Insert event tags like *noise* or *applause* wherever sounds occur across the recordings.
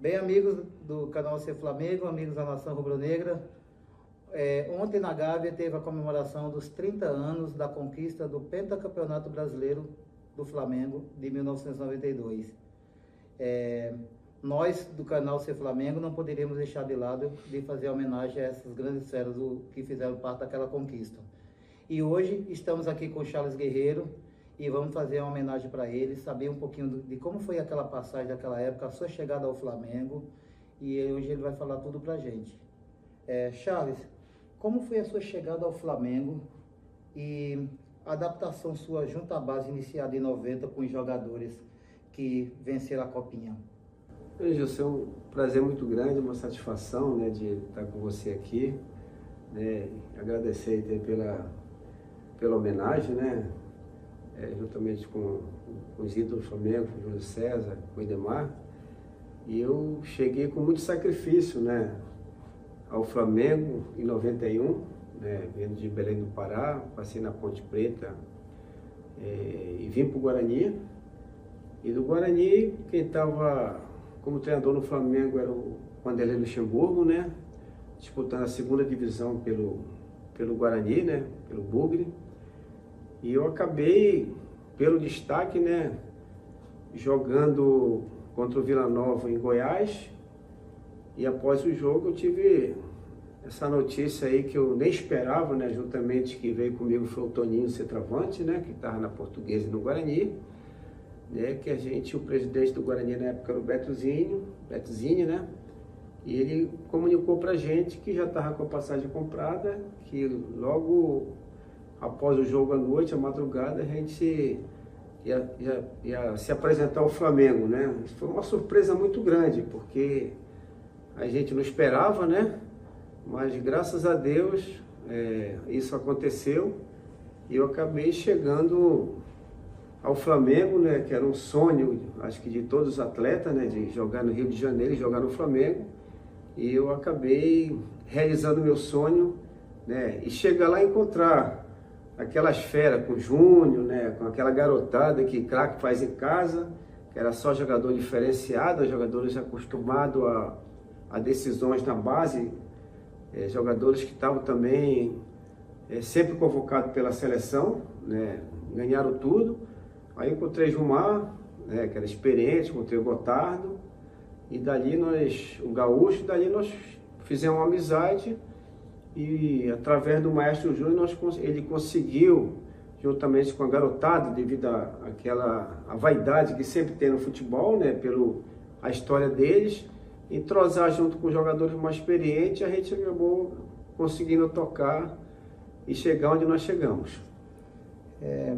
Bem, amigos do canal Ser Flamengo, amigos da Nação Rubro-Negra, é, ontem na Gávea teve a comemoração dos 30 anos da conquista do Pentacampeonato Brasileiro do Flamengo de 1992. É, nós do canal Ser Flamengo não poderíamos deixar de lado de fazer homenagem a essas grandes feras que fizeram parte daquela conquista. E hoje estamos aqui com o Charles Guerreiro, e vamos fazer uma homenagem para ele, saber um pouquinho de como foi aquela passagem daquela época, a sua chegada ao Flamengo, e hoje ele vai falar tudo para gente. É, Charles, como foi a sua chegada ao Flamengo e a adaptação sua junto à base iniciada em 90 com os jogadores que venceram a Copinha? Gilson, é um prazer muito grande, uma satisfação né, de estar com você aqui. Né, agradecer pela, pela homenagem, né? É, juntamente com, com os ídolos do Flamengo, com o Júlio César, com o Idemar. E eu cheguei com muito sacrifício né, ao Flamengo em 91, né, vindo de Belém do Pará, passei na Ponte Preta é, e vim para o Guarani. E do Guarani, quem estava como treinador no Flamengo era o Wanderlei Luxemburgo, né? Disputando a segunda divisão pelo, pelo Guarani, né? Pelo Bugre. E eu acabei, pelo destaque, né, jogando contra o Vila Nova em Goiás. E após o jogo eu tive essa notícia aí que eu nem esperava, né, juntamente que veio comigo foi o Toninho Centravante, né, que estava na Portuguesa e no Guarani, né, que a gente, o presidente do Guarani na época era o Betozinho, Betozinho, né, e ele comunicou pra gente que já estava com a passagem comprada, que logo após o jogo à noite, à madrugada, a gente ia, ia, ia, se apresentar ao Flamengo, né? Foi uma surpresa muito grande, porque a gente não esperava, né? Mas graças a Deus é, isso aconteceu e eu acabei chegando ao Flamengo, né? Que era um sonho, acho que de todos os atletas, né? De jogar no Rio de Janeiro e jogar no Flamengo. E eu acabei realizando meu sonho, né? E chegar lá e encontrar aquelas feras com o Júnior, né, com aquela garotada que craque faz em casa, que era só jogador diferenciado, jogadores acostumados a, a decisões na base, é, jogadores que estavam também é, sempre convocados pela seleção, né, ganharam tudo. Aí encontrei Gilmar, né, que era experiente, encontrei o Gotardo, e dali nós, o Gaúcho, dali nós fizemos uma amizade e através do Maestro Júnior ele conseguiu, juntamente com a garotada, devido àquela a vaidade que sempre tem no futebol, né, pelo a história deles, entrosar junto com jogadores mais experientes, a gente acabou conseguindo tocar e chegar onde nós chegamos. É,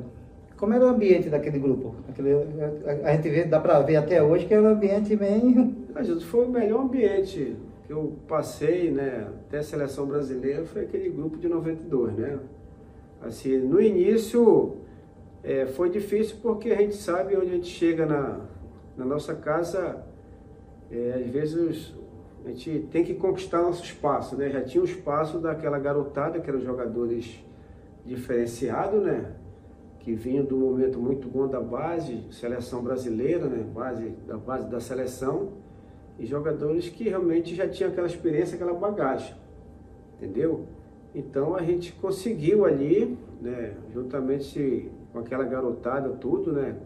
como era o ambiente daquele grupo? Aquele, a, a, gente vê, dá para ver até hoje que era um ambiente bem. A gente foi o melhor ambiente que eu passei, né, até a seleção brasileira, foi aquele grupo de 92, né? Assim, no início é, foi difícil porque a gente sabe onde a gente chega na, na nossa casa, é, às vezes a gente tem que conquistar nosso espaço, né? Já tinha o espaço daquela garotada, que eram jogadores diferenciados, né? Que vinham do momento muito bom da base, seleção brasileira, né? Base, da base da seleção e jogadores que realmente já tinham aquela experiência, aquela bagagem, entendeu? Então a gente conseguiu ali, né, juntamente com aquela garotada, tudo, né?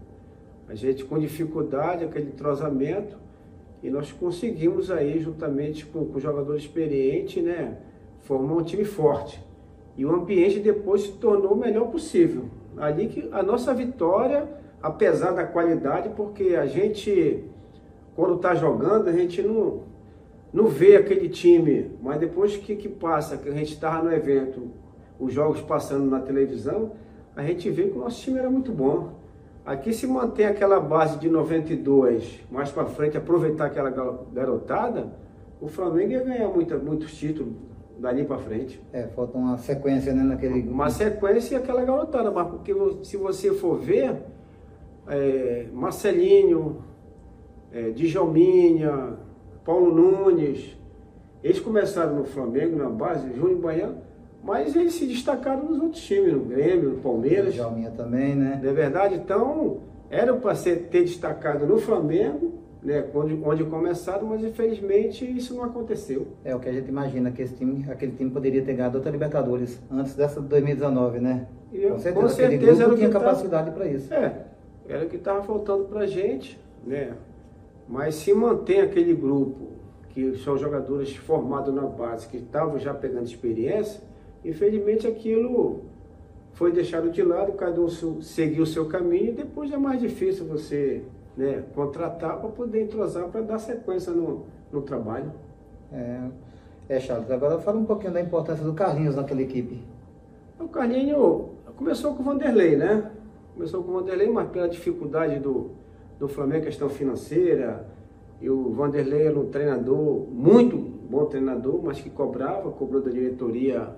A gente com dificuldade, aquele entrosamento, e nós conseguimos aí, juntamente com, com jogadores experientes, né, formar um time forte. E o ambiente depois se tornou o melhor possível. Ali que a nossa vitória, apesar da qualidade, porque a gente quando está jogando, a gente não, não vê aquele time, mas depois que, que passa, que a gente estava no evento, os jogos passando na televisão, a gente vê que o nosso time era muito bom. Aqui se mantém aquela base de 92, mais para frente, aproveitar aquela garotada, o Flamengo ia ganhar muita, muitos títulos dali para frente. É, falta uma sequência né, naquele Uma sequência e aquela garotada, mas porque se você for ver, é, Marcelinho, é, Djalminha, Paulo Nunes, eles começaram no Flamengo, na base, Júnior Baiano, mas eles se destacaram nos outros times, no Grêmio, no Palmeiras. Djalminha também, né? Não é verdade? Então, era para ter destacado no Flamengo, né, onde, onde começaram, mas infelizmente isso não aconteceu. É o que a gente imagina, que esse time, aquele time poderia ter ganhado outra Libertadores antes dessa de 2019, né? E com certeza, com certeza era tinha capacidade para isso. É, era o que estava faltando para a gente, né? Mas se mantém aquele grupo, que são jogadores formados na base, que estavam já pegando experiência, infelizmente aquilo foi deixado de lado, cada um seguiu o seu caminho e depois é mais difícil você né, contratar para poder entrosar, para dar sequência no, no trabalho. É, é, Charles, agora fala um pouquinho da importância do Carlinhos naquela equipe. O Carlinhos começou com o Vanderlei, né? Começou com o Vanderlei, mas pela dificuldade do, do Flamengo, questão financeira, e o Vanderlei era um treinador, muito bom treinador, mas que cobrava, cobrou da diretoria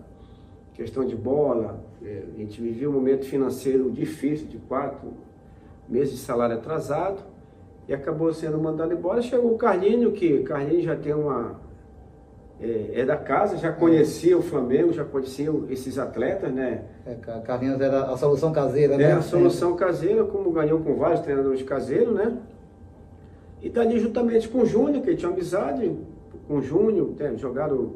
questão de bola. É, a gente vivia um momento financeiro difícil, de quatro meses de salário atrasado, e acabou sendo mandado embora. Chegou o Carlinho, que Carlinho já tem uma. É, é, da casa, já conhecia o Flamengo, já conhecia esses atletas, né? É, Carlinhos era a solução caseira, né? É a solução caseira, como ganhou com vários treinadores caseiros, né? E tá ali juntamente com o Júnior, que tinha amizade com o Júnior, né? jogaram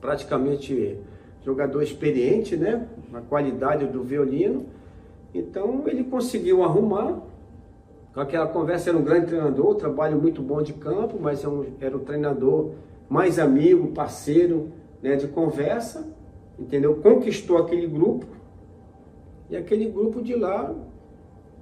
praticamente jogador experiente, né? A qualidade do violino. Então ele conseguiu arrumar. Com aquela conversa, era um grande treinador, trabalho muito bom de campo, mas é era um treinador mais amigo, parceiro né, de conversa, entendeu? Conquistou aquele grupo. E aquele grupo de lá,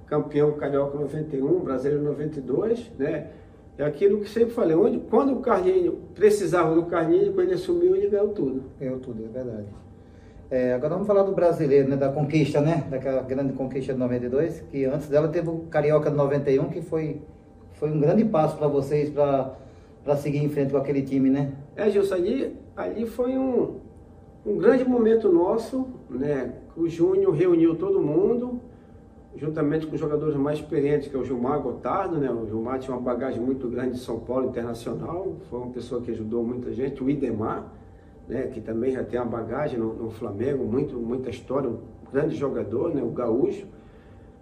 campeão carioca 91, brasileiro 92, né? É aquilo que sempre falei, onde, quando o Carlinho precisava do Carlinho, quando ele assumiu, ele ganhou tudo. Ganhou tudo, é verdade. É, agora vamos falar do brasileiro, né, da conquista, né? Daquela grande conquista de 92, que antes dela teve o Carioca de 91, que foi, foi um grande passo para vocês para seguir em frente com aquele time, né? É, Gilson, ali, ali foi um, um grande momento nosso, né? O Júnior reuniu todo mundo, juntamente com os jogadores mais experientes, que é o Gilmar Gotardo, né? O Gilmar tinha uma bagagem muito grande de São Paulo Internacional, foi uma pessoa que ajudou muita gente, o Idemar, né? Que também já tem uma bagagem no, no Flamengo, muito, muita história, um grande jogador, né? O Gaúcho.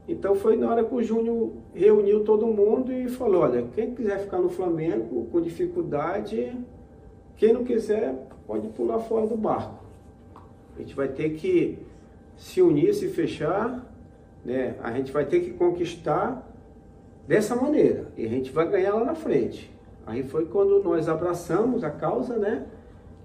Então foi na hora que o Júnior reuniu todo mundo e falou, olha, quem quiser ficar no Flamengo com dificuldade, quem não quiser pode pular fora do barco. A gente vai ter que se unir, se fechar né? A gente vai ter que conquistar dessa maneira e a gente vai ganhar lá na frente. Aí foi quando nós abraçamos a causa, né?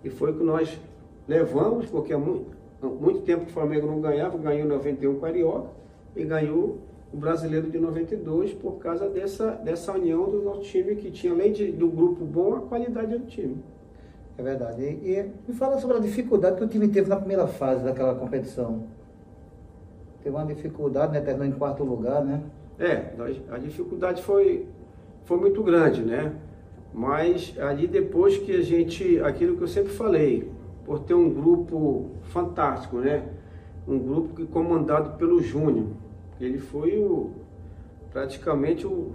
E foi que nós levamos, porque há muito, há muito tempo o Flamengo não ganhava, ganhou 91 Carioca e ganhou o brasileiro de 92 por causa dessa, dessa união do nosso time que tinha, além de, do grupo bom, a qualidade do time. É verdade. E, e me fala sobre a dificuldade que o time teve na primeira fase daquela competição teve uma dificuldade, né? Terminou em quarto lugar, né? É, a dificuldade foi, foi muito grande, né? Mas ali depois que a gente, aquilo que eu sempre falei, por ter um grupo fantástico, né? Um grupo que comandado pelo Júnior. Ele foi o, praticamente o,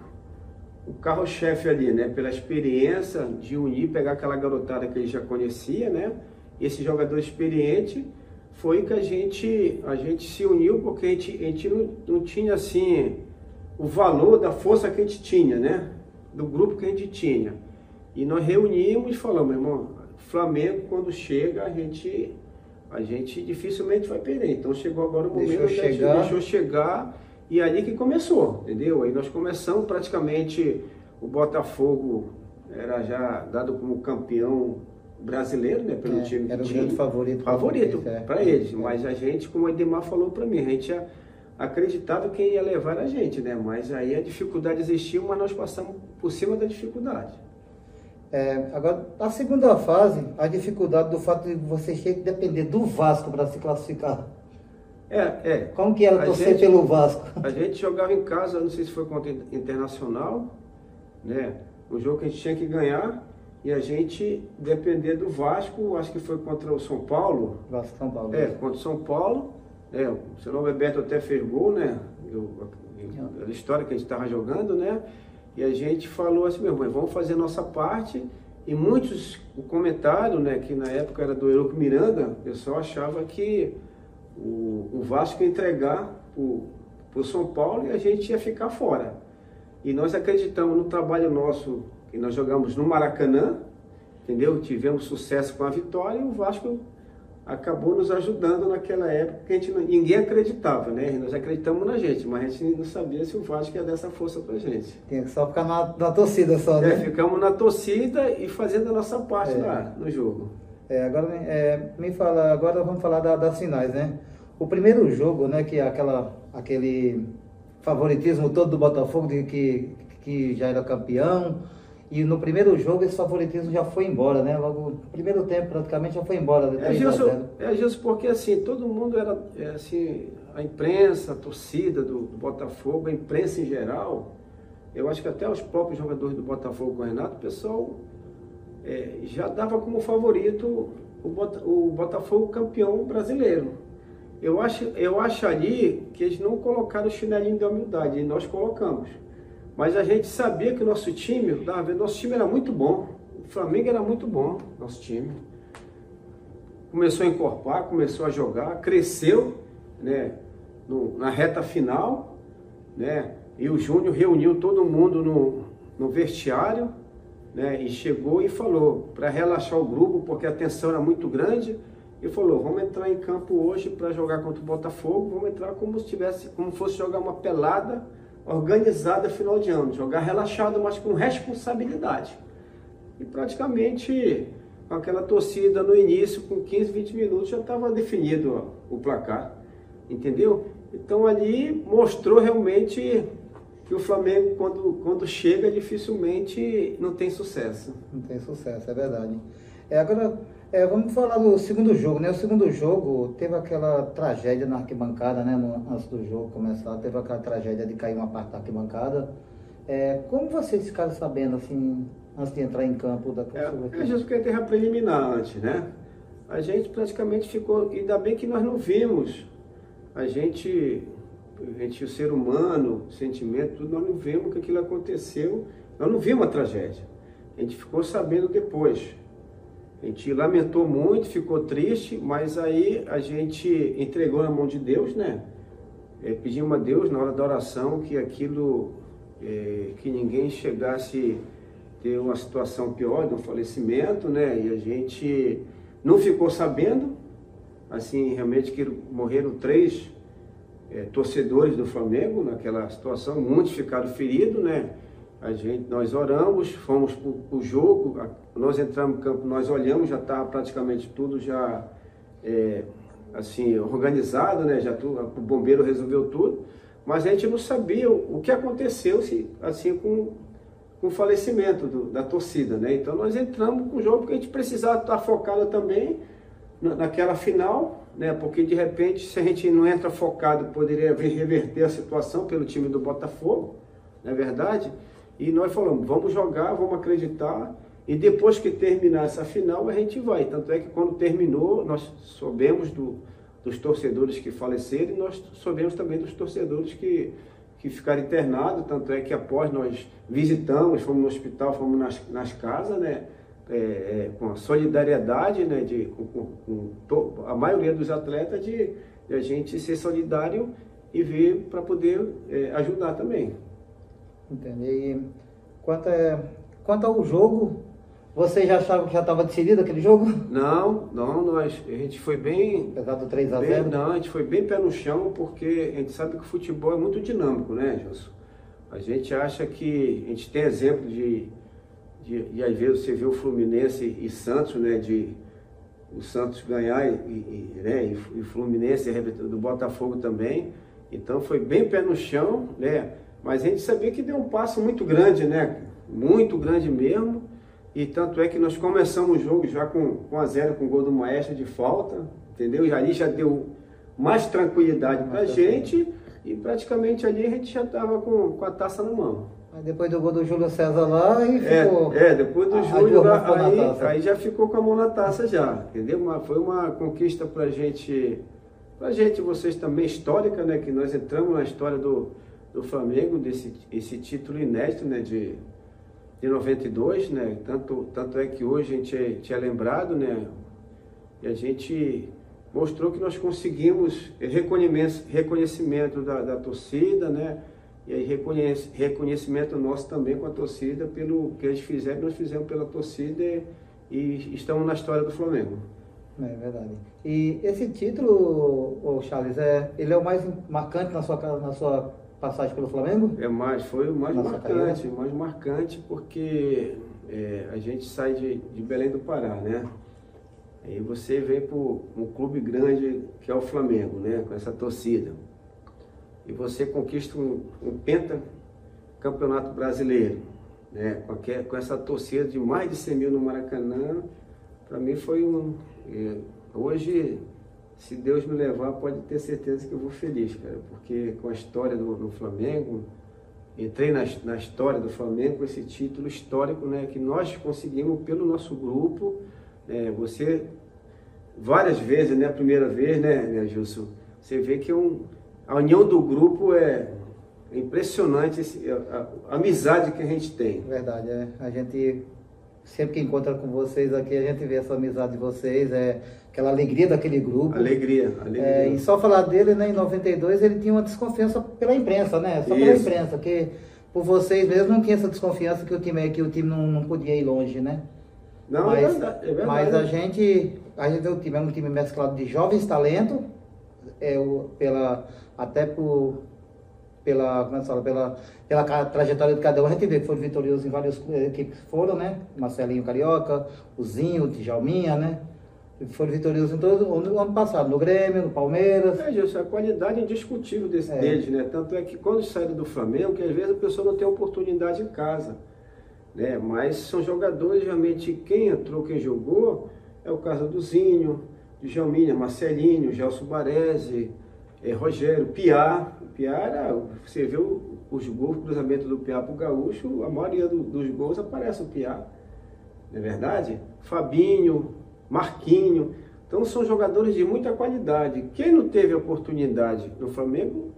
o carro-chefe ali, né? Pela experiência de unir, pegar aquela garotada que ele já conhecia, né? Esse jogador experiente foi que a gente, a gente se uniu porque a gente, a gente não, não tinha assim o valor da força que a gente tinha, né? Do grupo que a gente tinha. E nós reunimos e falamos, irmão, Flamengo quando chega a gente a gente dificilmente vai perder. Então chegou agora o momento deixou que a gente deixou chegar e é ali que começou, entendeu? Aí nós começamos praticamente o Botafogo era já dado como campeão brasileiro, né? Pelo é, time era o grande favorito. Favorito para é. eles. Mas a gente, como o Edmar falou para mim, a gente acreditava que ia levar a gente, né? Mas aí a dificuldade existiu, mas nós passamos por cima da dificuldade. É, agora, a segunda fase, a dificuldade do fato de vocês terem que depender do Vasco para se classificar. É, é. Como que era torcer pelo Vasco? A gente jogava em casa, não sei se foi contra Internacional, né? Um jogo que a gente tinha que ganhar e a gente depender do Vasco, acho que foi contra o São Paulo. Vasco São Paulo. É, contra o São Paulo. É, o senhor Bebeto até fez gol, né? Eu, a história que a gente estava jogando, né? E a gente falou assim, meu irmão, vamos fazer a nossa parte. E muitos, o comentário, né, que na época era do Eurico Miranda, o pessoal achava que o, o Vasco ia entregar para o São Paulo e a gente ia ficar fora. E nós acreditamos no trabalho nosso, que nós jogamos no Maracanã, entendeu? Tivemos sucesso com a vitória e o Vasco acabou nos ajudando naquela época que a gente ninguém acreditava, né? Nós acreditamos na gente, mas a gente não sabia se o Vasco ia dar essa força pra gente. Tinha que só ficar na, na torcida só, é, né? ficamos na torcida e fazendo a nossa parte é. lá no jogo. É, agora é, me fala, agora vamos falar da, das finais, né? O primeiro jogo, né, que é aquela, aquele favoritismo todo do Botafogo de que, que já era campeão, e no primeiro jogo esse favoritismo já foi embora, né? Logo, no primeiro tempo praticamente já foi embora. É, Gilson, é, Gilson, porque assim, todo mundo era, é, assim, a imprensa, a torcida do, do, Botafogo, a imprensa em geral, eu acho que até os próprios jogadores do Botafogo com o Renato, o pessoal é, já dava como favorito o, Bota, o Botafogo campeão brasileiro. Eu acho, eu acho ali que eles não colocaram o chinelinho da humildade, e nós colocamos. Mas a gente sabia que o nosso time, nosso time era muito bom. O Flamengo era muito bom, nosso time. Começou a encorpar, começou a jogar, cresceu, né, no, na reta final, né? E o Júnior reuniu todo mundo no, no vestiário, né? E chegou e falou para relaxar o grupo, porque a tensão era muito grande, e falou: "Vamos entrar em campo hoje para jogar contra o Botafogo, vamos entrar como se tivesse, como fosse jogar uma pelada organizada final de ano, jogar relaxado, mas com responsabilidade. E praticamente com aquela torcida no início, com 15, 20 minutos, já estava definido o placar. Entendeu? Então ali mostrou realmente que o Flamengo, quando, quando chega, dificilmente não tem sucesso. Não tem sucesso, é verdade. É, agora, é, vamos falar do segundo jogo, né? O segundo jogo teve aquela tragédia na arquibancada, né? No, antes do jogo começar, teve aquela tragédia de cair uma parte da arquibancada. É, como vocês ficaram sabendo, assim, antes de entrar em campo da é, A gente queria ter preliminar antes, né? A gente praticamente ficou, ainda bem que nós não vimos. A gente, a gente, o ser humano, o sentimento, tudo, nós não vimos que aquilo aconteceu. Nós não vimos a tragédia. A gente ficou sabendo depois. A gente lamentou muito, ficou triste, mas aí a gente entregou na mão de Deus, né? É, pedimos a Deus na hora da oração que aquilo, é, que ninguém chegasse a ter uma situação pior, de um falecimento, né? E a gente não ficou sabendo, assim, realmente que morreram três é, torcedores do Flamengo naquela situação, muitos ficaram feridos, né? A gente, nós oramos, fomos para o jogo, nós entramos no campo, nós olhamos, já está praticamente tudo já é, assim organizado, né? Já tudo, o bombeiro resolveu tudo, mas a gente não sabia o, o que aconteceu se, assim com, com o falecimento do, da torcida, né? Então nós entramos com o jogo porque a gente precisava estar focado também na, naquela final, né? Porque de repente se a gente não entra focado poderia reverter a situação pelo time do Botafogo, não é verdade? E nós falamos, vamos jogar, vamos acreditar. E depois que terminar essa final, a gente vai. Tanto é que quando terminou, nós soubemos do, dos torcedores que faleceram e nós soubemos também dos torcedores que, que ficaram internados. Tanto é que após nós visitamos, fomos no hospital, fomos nas, nas casas, né? É, é, com a solidariedade, né? De, com, com, com a maioria dos atletas, de, de, a gente ser solidário e vir para poder é, ajudar também. Entende? E quanto, é, quanto ao jogo, vocês já achavam que já estava decidido aquele jogo? Não, não, nós, a gente foi bem. Apesar do 3 a 0 Não, a gente foi bem pé no chão, porque a gente sabe que o futebol é muito dinâmico, né, Gilson? A gente acha que. A gente tem exemplo de. de e às vezes você vê o Fluminense e Santos, né? De o Santos ganhar e, e, né, e o Fluminense do Botafogo também. Então foi bem pé no chão, né? Mas a gente sabia que deu um passo muito grande, né? Muito grande mesmo. E tanto é que nós começamos o jogo já com, com a zero, com o gol do Maestro de falta, entendeu? E ali já deu mais tranquilidade para a gente. E praticamente ali a gente já estava com, com a taça na mão. Aí depois do gol do Júlio César lá e é, ficou. É, depois do Júlio lá, aí, aí já ficou com a mão na taça já, entendeu? Uma, foi uma conquista pra gente, pra gente, vocês também, histórica, né? Que nós entramos na história do, do Flamengo, desse esse título inédito né, de, de 92, né? Tanto, tanto é que hoje a gente é, tinha é lembrado, né? E a gente mostrou que nós conseguimos reconhecimento, reconhecimento da, da torcida, né? E aí reconhece, reconhecimento nosso também com a torcida pelo que eles fizeram, nós fizemos pela torcida e, e estamos na história do Flamengo. É verdade. E esse título, o Charles, é, ele é o mais marcante na sua, na sua passagem pelo Flamengo? É mais, foi o mais marcante, mais marcante porque é, a gente sai de, de Belém do Pará, né? Aí você vem para um clube grande que é o Flamengo, né? Com essa torcida. E você conquista um, um penta campeonato brasileiro, né? Com, aquel, com essa torcida de mais de 100 mil no Maracanã, para mim foi um. É, hoje, se Deus me levar, pode ter certeza que eu vou feliz, cara, porque com a história do, do Flamengo, entrei na, na história do Flamengo com esse título histórico, né? Que nós conseguimos pelo nosso grupo é, você, várias vezes, né? A primeira vez, né, né Gilson? Você vê que um, a união do grupo é impressionante, esse, a, a, a, amizade que a gente tem. Verdade, é. A gente, sempre que encontra com vocês aqui, a gente vê essa amizade de vocês, é aquela alegria daquele grupo. Alegria, alegria. É, e só falar dele, né, em 92, ele tinha uma desconfiança pela imprensa, né? Só Isso. pela imprensa, que por vocês mesmo não tinha essa desconfiança que o time, que o time não, não podia ir longe, né? Não, é mas, é, verdade, é verdade. Mas a gente, a gente o time é um time mesclado de jovens talentos, é, pela, até por, pela, como é fala, pela, pela trajetória de cada um, a gente vê que foram vitoriosos em várias equipes que foram, né? Marcelinho Carioca, o Zinho, o Djalminha, né? Foram vitoriosos em todo no ano passado, no Grêmio, no Palmeiras. É, Gilson, a qualidade é indiscutível desse, é. deles, né? Tanto é que quando saíram do Flamengo, que às vezes a pessoa não tem oportunidade em casa né? Mas são jogadores realmente, quem entrou, quem jogou, é o caso do Zinho, de Jalminha, Marcelinho, Gelson Baresi, é, Rogério, Piá. O Piá era, você o, os gols, o cruzamento do Piá para o Gaúcho, a maioria do, dos gols aparece o Piá. Não é verdade? Fabinho, Marquinho. Então são jogadores de muita qualidade. Quem não teve oportunidade no Flamengo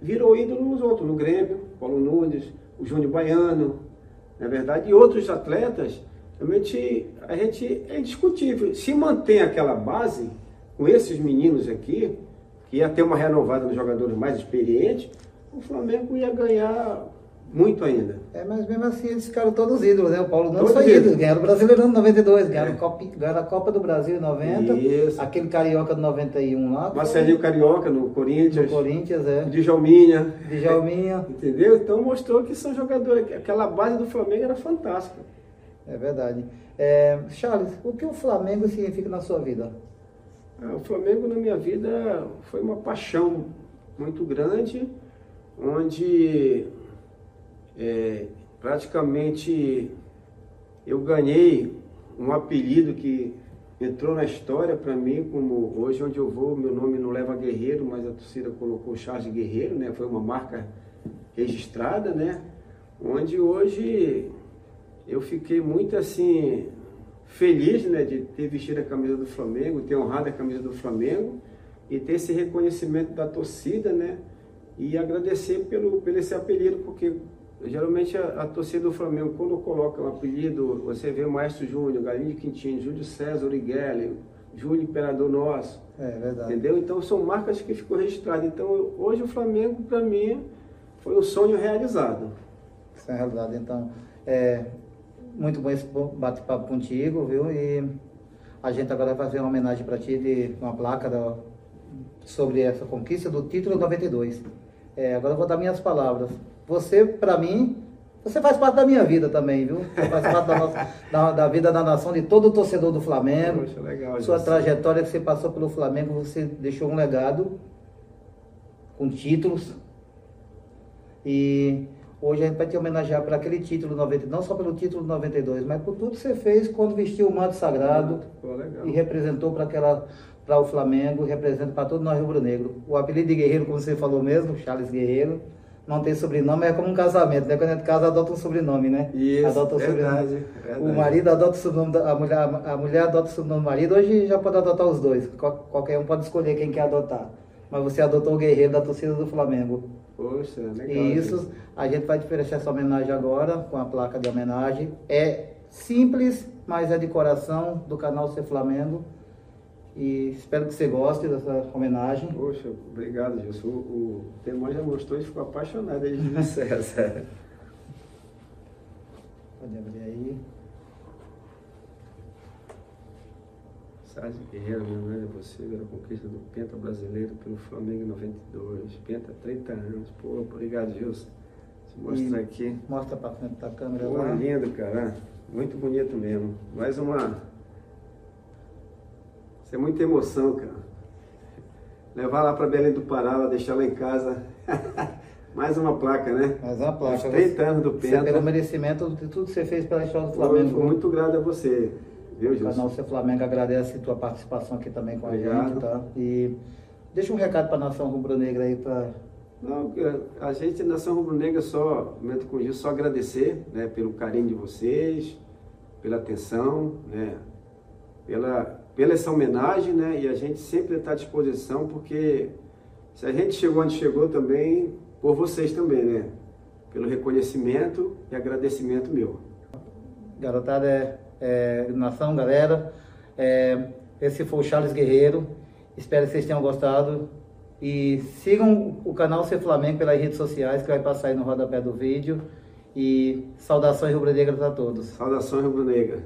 virou ídolo nos outros, no Grêmio, Paulo Nunes, o Júnior Baiano, na verdade, e outros atletas, realmente a gente é indiscutível. Se mantém aquela base com esses meninos aqui, ia ter uma renovada dos jogadores mais experientes, o Flamengo ia ganhar muito ainda. É, mas mesmo assim eles ficaram todos ídolos, né? O Paulo não foi ídolo, ganharam o Brasileirão em 92, ganharam, é. Copa, ganharam a Copa do Brasil em 90, Isso. aquele Carioca de 91 lá. Marcelinho Carioca no Corinthians. No Corinthians, é. Djalminha. Djalminha. *laughs* Entendeu? Então mostrou que são jogadores, aquela base do Flamengo era fantástica. É verdade. É, Charles, o que o Flamengo significa na sua vida? Ah, o Flamengo na minha vida foi uma paixão muito grande, onde é, praticamente eu ganhei um apelido que entrou na história para mim, como hoje onde eu vou, meu nome não leva Guerreiro, mas a torcida colocou Charles Guerreiro, né? Foi uma marca registrada, né? Onde hoje eu fiquei muito assim feliz, né, de ter vestido a camisa do Flamengo, ter honrado a camisa do Flamengo e ter esse reconhecimento da torcida, né? E agradecer pelo, pelo esse apelido, porque Geralmente a, a, torcida do Flamengo, quando coloca um apelido, você vê o Maestro Júnior, Galinho de Quintino, Júlio César Urigueli, Júlio Imperador Nosso. É verdade. Entendeu? Então são marcas que ficou registradas. Então hoje o Flamengo, para mim, foi um sonho realizado. Isso é realidade. Então, é muito bom esse bate-papo contigo, viu? E a gente agora vai fazer uma homenagem para ti de uma placa da, sobre essa conquista do título 92. É, agora eu vou dar minhas palavras. Você, para mim, você faz parte da minha vida também, viu? Você faz parte da, nossa, *laughs* da, da, vida da nação, de todo torcedor do Flamengo. Poxa, legal, Sua trajetória que você passou pelo Flamengo, você deixou um legado com títulos. E hoje a gente vai te homenagear por aquele título 90, não só pelo título 92, mas por tudo que você fez quando vestiu o manto sagrado e representou para aquela para o Flamengo, representa para todo nós rubro-negro. O apelido de Guerreiro, como você falou mesmo, Charles Guerreiro não tem sobrenome, é como um casamento, né? Quando a gente casa, adota um sobrenome, né? Isso, adota um verdade, sobrenome. Verdade. O marido adota o sobrenome da a mulher, a mulher adota o sobrenome do marido, hoje já pode adotar os dois. Qualquer um pode escolher quem quer adotar. Mas você adotou o guerreiro da torcida do Flamengo. Poxa, legal. E isso, a gente vai oferecer essa homenagem agora, com a placa de homenagem. É simples, mas é de coração, do canal Ser Flamengo. E espero que você goste dessa homenagem. Poxa, obrigado, Gilson. O, o já mostrou e ficou apaixonado aí de *laughs* César. Pode abrir aí. Sérgio Guerreiro, meu nome é você, pela conquista do Penta brasileiro pelo Flamengo em 92. Penta, 30 anos. Pô, obrigado, Gilson. Mostra aqui. Mostra pra frente da câmera Pô, lá. lindo, cara. Muito bonito mesmo. Mais uma. Isso é muita emoção, cara. Levar lá para Belém do Pará, deixar lá em casa. *laughs* Mais uma placa, né? Mais uma placa. Os 30 anos do Penta. Você pelo merecimento de tudo que você fez pela história do Flamengo. Eu muito grato a você. Viu, o canal Ser Flamengo agradece a tua participação aqui também com Obrigado. a gente, tá? E deixa um recado para a nação rubro-negra aí para não, a gente, Nação Rubro-Negra, só, momento com isso, só agradecer né, pelo carinho de vocês, pela atenção, né, pela, pela essa homenagem, né, e a gente sempre está à disposição, porque se a gente chegou onde chegou também, por vocês também, né, pelo reconhecimento e agradecimento meu. Garotada, é, é nação, galera, é, esse foi o Charles Guerreiro, espero que vocês tenham gostado. E sigam o canal Ser Flamengo pelas redes sociais, que vai passar aí no rodapé do vídeo. E saudações rubro-negras a todos. Saudações rubro-negra.